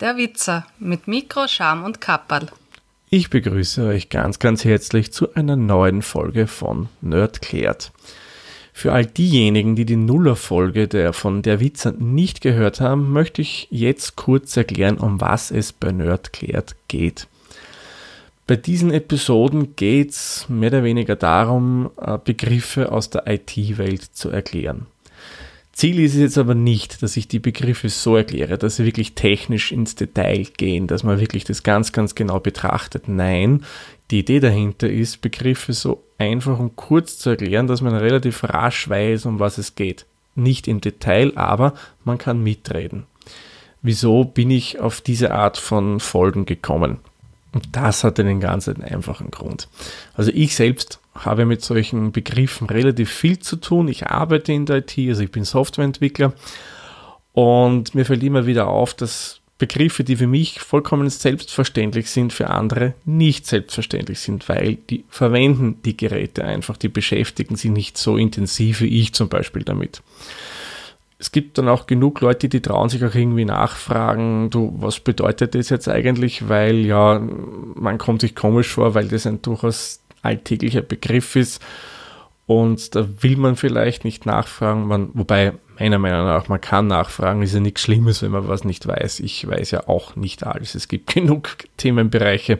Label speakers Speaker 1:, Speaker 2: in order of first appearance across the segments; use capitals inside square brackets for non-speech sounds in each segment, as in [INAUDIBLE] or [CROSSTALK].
Speaker 1: der Witzer mit Mikro, Scham und Kapperl.
Speaker 2: Ich begrüße euch ganz, ganz herzlich zu einer neuen Folge von Nerd klärt. Für all diejenigen, die die Nuller-Folge der, von der Witzer nicht gehört haben, möchte ich jetzt kurz erklären, um was es bei Nerd klärt geht. Bei diesen Episoden geht es mehr oder weniger darum, äh, Begriffe aus der IT-Welt zu erklären. Ziel ist es jetzt aber nicht, dass ich die Begriffe so erkläre, dass sie wirklich technisch ins Detail gehen, dass man wirklich das ganz, ganz genau betrachtet. Nein, die Idee dahinter ist, Begriffe so einfach und kurz zu erklären, dass man relativ rasch weiß, um was es geht. Nicht im Detail, aber man kann mitreden. Wieso bin ich auf diese Art von Folgen gekommen? Und das hat einen ganz einfachen Grund. Also ich selbst habe mit solchen Begriffen relativ viel zu tun. Ich arbeite in der IT, also ich bin Softwareentwickler und mir fällt immer wieder auf, dass Begriffe, die für mich vollkommen selbstverständlich sind, für andere nicht selbstverständlich sind, weil die verwenden die Geräte einfach, die beschäftigen sich nicht so intensiv wie ich zum Beispiel damit es gibt dann auch genug Leute, die trauen sich auch irgendwie nachfragen, du, was bedeutet das jetzt eigentlich? Weil ja, man kommt sich komisch vor, weil das ein durchaus alltäglicher Begriff ist. Und da will man vielleicht nicht nachfragen, man, wobei meiner Meinung nach, man kann nachfragen, ist ja nichts Schlimmes, wenn man was nicht weiß. Ich weiß ja auch nicht alles. Es gibt [LAUGHS] genug Themenbereiche,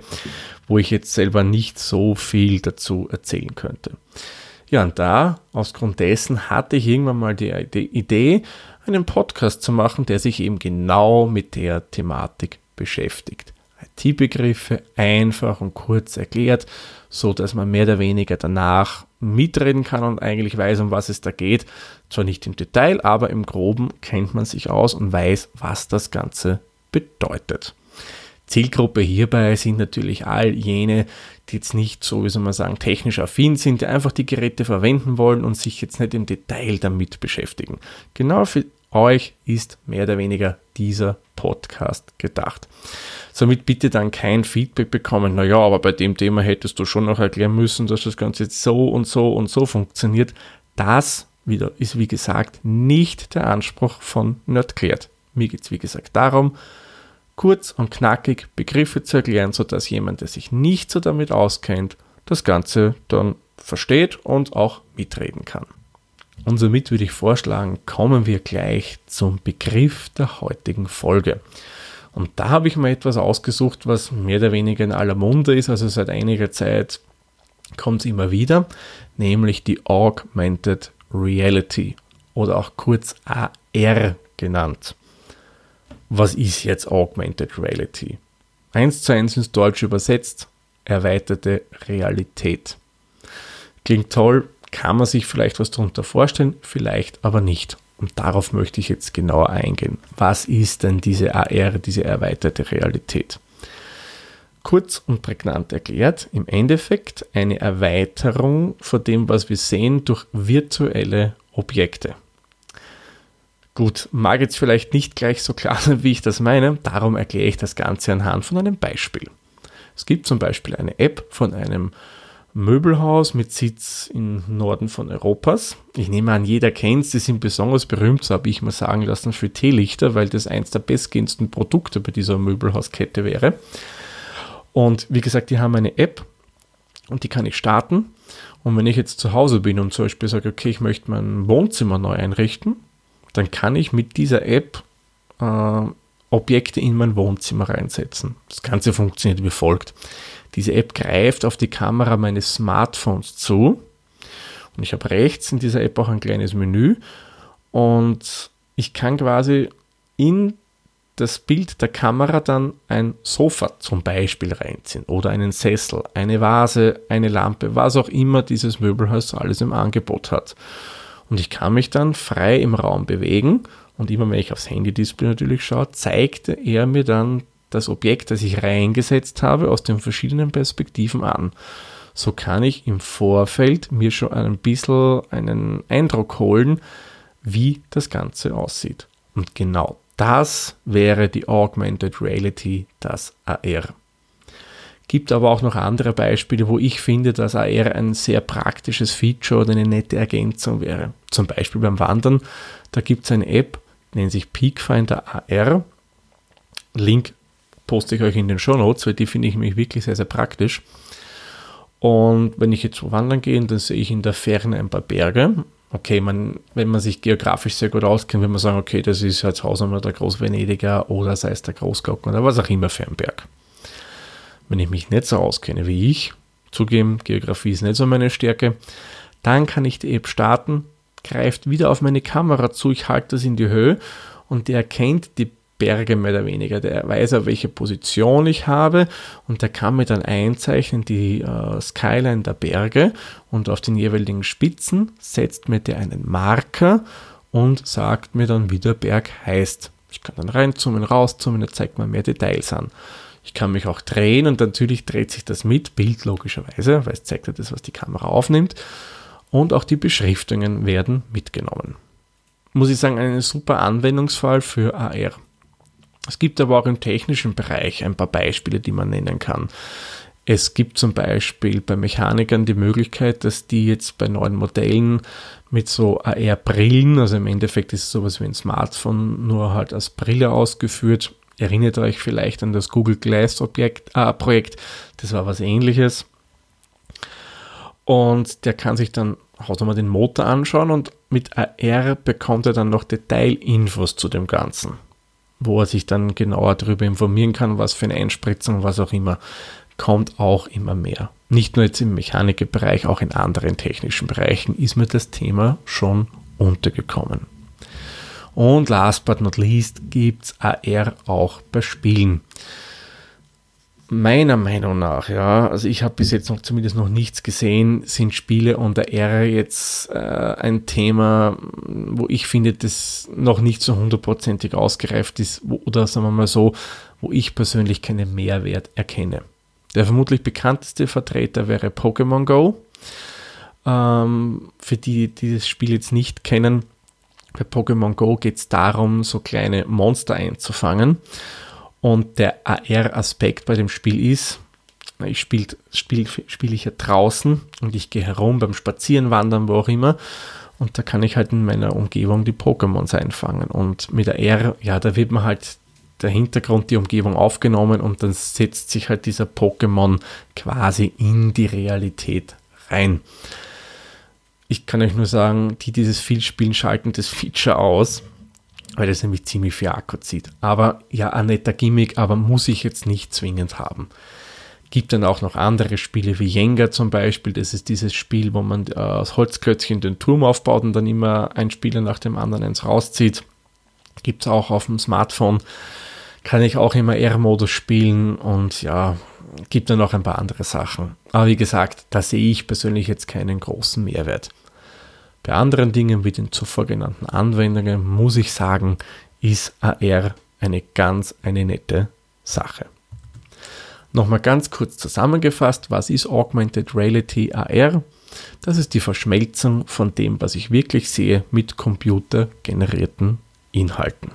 Speaker 2: wo ich jetzt selber nicht so viel dazu erzählen könnte. Ja, und da, aus Grund dessen, hatte ich irgendwann mal die Idee, einen Podcast zu machen, der sich eben genau mit der Thematik beschäftigt. IT-Begriffe einfach und kurz erklärt, so dass man mehr oder weniger danach mitreden kann und eigentlich weiß, um was es da geht. Zwar nicht im Detail, aber im Groben kennt man sich aus und weiß, was das Ganze bedeutet. Zielgruppe hierbei sind natürlich all jene, die jetzt nicht so, wie soll man sagen, technisch affin sind, die einfach die Geräte verwenden wollen und sich jetzt nicht im Detail damit beschäftigen. Genau für euch ist mehr oder weniger dieser Podcast gedacht. Somit bitte dann kein Feedback bekommen, naja, aber bei dem Thema hättest du schon noch erklären müssen, dass das Ganze jetzt so und so und so funktioniert. Das wieder ist, wie gesagt, nicht der Anspruch von Nerdklärt. Mir geht es, wie gesagt, darum, kurz und knackig Begriffe zu erklären, sodass jemand, der sich nicht so damit auskennt, das Ganze dann versteht und auch mitreden kann. Und somit würde ich vorschlagen, kommen wir gleich zum Begriff der heutigen Folge. Und da habe ich mal etwas ausgesucht, was mehr oder weniger in aller Munde ist, also seit einiger Zeit kommt es immer wieder, nämlich die Augmented Reality oder auch kurz AR genannt was ist jetzt Augmented Reality? Eins zu eins ins Deutsche übersetzt, erweiterte Realität. Klingt toll, kann man sich vielleicht was darunter vorstellen, vielleicht aber nicht. Und darauf möchte ich jetzt genauer eingehen. Was ist denn diese AR, diese erweiterte Realität? Kurz und prägnant erklärt, im Endeffekt eine Erweiterung von dem, was wir sehen, durch virtuelle Objekte. Gut, mag jetzt vielleicht nicht gleich so klar sein, wie ich das meine, darum erkläre ich das Ganze anhand von einem Beispiel. Es gibt zum Beispiel eine App von einem Möbelhaus mit Sitz im Norden von Europas. Ich nehme an, jeder kennt es, die sind besonders berühmt, so habe ich mal sagen lassen, für Teelichter, weil das eins der bestgehendsten Produkte bei dieser Möbelhauskette wäre. Und wie gesagt, die haben eine App und die kann ich starten. Und wenn ich jetzt zu Hause bin und zum Beispiel sage, okay, ich möchte mein Wohnzimmer neu einrichten, dann kann ich mit dieser App äh, Objekte in mein Wohnzimmer reinsetzen. Das Ganze funktioniert wie folgt. Diese App greift auf die Kamera meines Smartphones zu und ich habe rechts in dieser App auch ein kleines Menü und ich kann quasi in das Bild der Kamera dann ein Sofa zum Beispiel reinziehen oder einen Sessel, eine Vase, eine Lampe, was auch immer dieses Möbelhaus alles im Angebot hat. Und ich kann mich dann frei im Raum bewegen und immer wenn ich aufs Handy-Display natürlich schaue, zeigt er mir dann das Objekt, das ich reingesetzt habe, aus den verschiedenen Perspektiven an. So kann ich im Vorfeld mir schon ein bisschen einen Eindruck holen, wie das Ganze aussieht. Und genau das wäre die Augmented Reality, das AR. Gibt aber auch noch andere Beispiele, wo ich finde, dass AR ein sehr praktisches Feature oder eine nette Ergänzung wäre. Zum Beispiel beim Wandern, da gibt es eine App, nennt sich Peakfinder AR. Link poste ich euch in den Show Notes, weil die finde ich nämlich wirklich sehr, sehr praktisch. Und wenn ich jetzt wandern gehe, dann sehe ich in der Ferne ein paar Berge. Okay, man, wenn man sich geografisch sehr gut auskennt, wenn man sagen, okay, das ist jetzt Hausnummer der Großvenediger oder sei es der Großglocken oder was auch immer für ein Berg. Wenn ich mich nicht so auskenne wie ich, zugeben, Geografie ist nicht so meine Stärke, dann kann ich die App starten, greift wieder auf meine Kamera zu, ich halte das in die Höhe und der erkennt die Berge mehr oder weniger. Der weiß auch, welche Position ich habe und der kann mir dann einzeichnen die äh, Skyline der Berge und auf den jeweiligen Spitzen setzt mir der einen Marker und sagt mir dann, wie der Berg heißt. Ich kann dann reinzoomen, rauszoomen, er zeigt mir mehr Details an. Ich kann mich auch drehen und natürlich dreht sich das mit, Bild logischerweise, weil es zeigt ja das, was die Kamera aufnimmt. Und auch die Beschriftungen werden mitgenommen. Muss ich sagen, ein super Anwendungsfall für AR. Es gibt aber auch im technischen Bereich ein paar Beispiele, die man nennen kann. Es gibt zum Beispiel bei Mechanikern die Möglichkeit, dass die jetzt bei neuen Modellen mit so AR-Brillen, also im Endeffekt ist es sowas wie ein Smartphone, nur halt als Brille ausgeführt. Erinnert euch vielleicht an das Google Glass Objekt, äh, Projekt, das war was ähnliches. Und der kann sich dann hausnummer den Motor anschauen und mit AR bekommt er dann noch Detailinfos zu dem Ganzen wo er sich dann genauer darüber informieren kann, was für eine Einspritzung, was auch immer, kommt auch immer mehr. Nicht nur jetzt im Mechanikbereich, auch in anderen technischen Bereichen ist mir das Thema schon untergekommen. Und last but not least gibt es AR auch bei Spielen meiner Meinung nach, ja, also ich habe bis jetzt noch zumindest noch nichts gesehen, sind Spiele und Ära jetzt äh, ein Thema, wo ich finde, das noch nicht so hundertprozentig ausgereift ist, wo, oder sagen wir mal so, wo ich persönlich keinen Mehrwert erkenne. Der vermutlich bekannteste Vertreter wäre Pokémon Go. Ähm, für die, die das Spiel jetzt nicht kennen, bei Pokémon Go geht es darum, so kleine Monster einzufangen. Und der AR-Aspekt bei dem Spiel ist, ich spiele spiel, spiel ich ja draußen und ich gehe herum beim Spazieren, wo auch immer. Und da kann ich halt in meiner Umgebung die Pokémons einfangen. Und mit AR, ja, da wird man halt der Hintergrund, die Umgebung aufgenommen und dann setzt sich halt dieser Pokémon quasi in die Realität rein. Ich kann euch nur sagen, die dieses viel spielen, schalten das Feature aus weil das nämlich ziemlich viel Akku zieht. Aber ja, ein netter Gimmick, aber muss ich jetzt nicht zwingend haben. Gibt dann auch noch andere Spiele wie Jenga zum Beispiel. Das ist dieses Spiel, wo man äh, aus Holzklötzchen den Turm aufbaut und dann immer ein Spieler nach dem anderen eins rauszieht. Gibt es auch auf dem Smartphone. Kann ich auch immer R-Modus spielen und ja, gibt dann noch ein paar andere Sachen. Aber wie gesagt, da sehe ich persönlich jetzt keinen großen Mehrwert. Bei anderen Dingen wie den zuvor genannten Anwendungen muss ich sagen, ist AR eine ganz eine nette Sache. Nochmal ganz kurz zusammengefasst, was ist Augmented Reality AR? Das ist die Verschmelzung von dem, was ich wirklich sehe, mit computergenerierten Inhalten.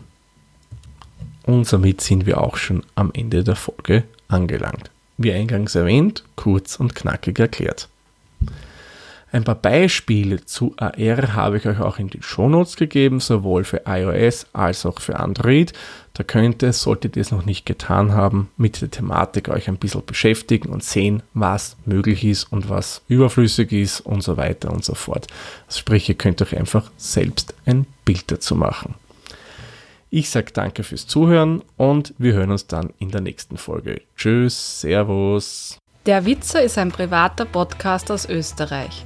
Speaker 2: Und somit sind wir auch schon am Ende der Folge angelangt. Wie eingangs erwähnt, kurz und knackig erklärt. Ein paar Beispiele zu AR habe ich euch auch in die Shownotes gegeben, sowohl für iOS als auch für Android. Da könnt ihr, solltet ihr es noch nicht getan haben, mit der Thematik euch ein bisschen beschäftigen und sehen, was möglich ist und was überflüssig ist und so weiter und so fort. Sprich, ihr könnt euch einfach selbst ein Bild dazu machen. Ich sage danke fürs Zuhören und wir hören uns dann in der nächsten Folge. Tschüss, Servus.
Speaker 1: Der Witzer ist ein privater Podcast aus Österreich.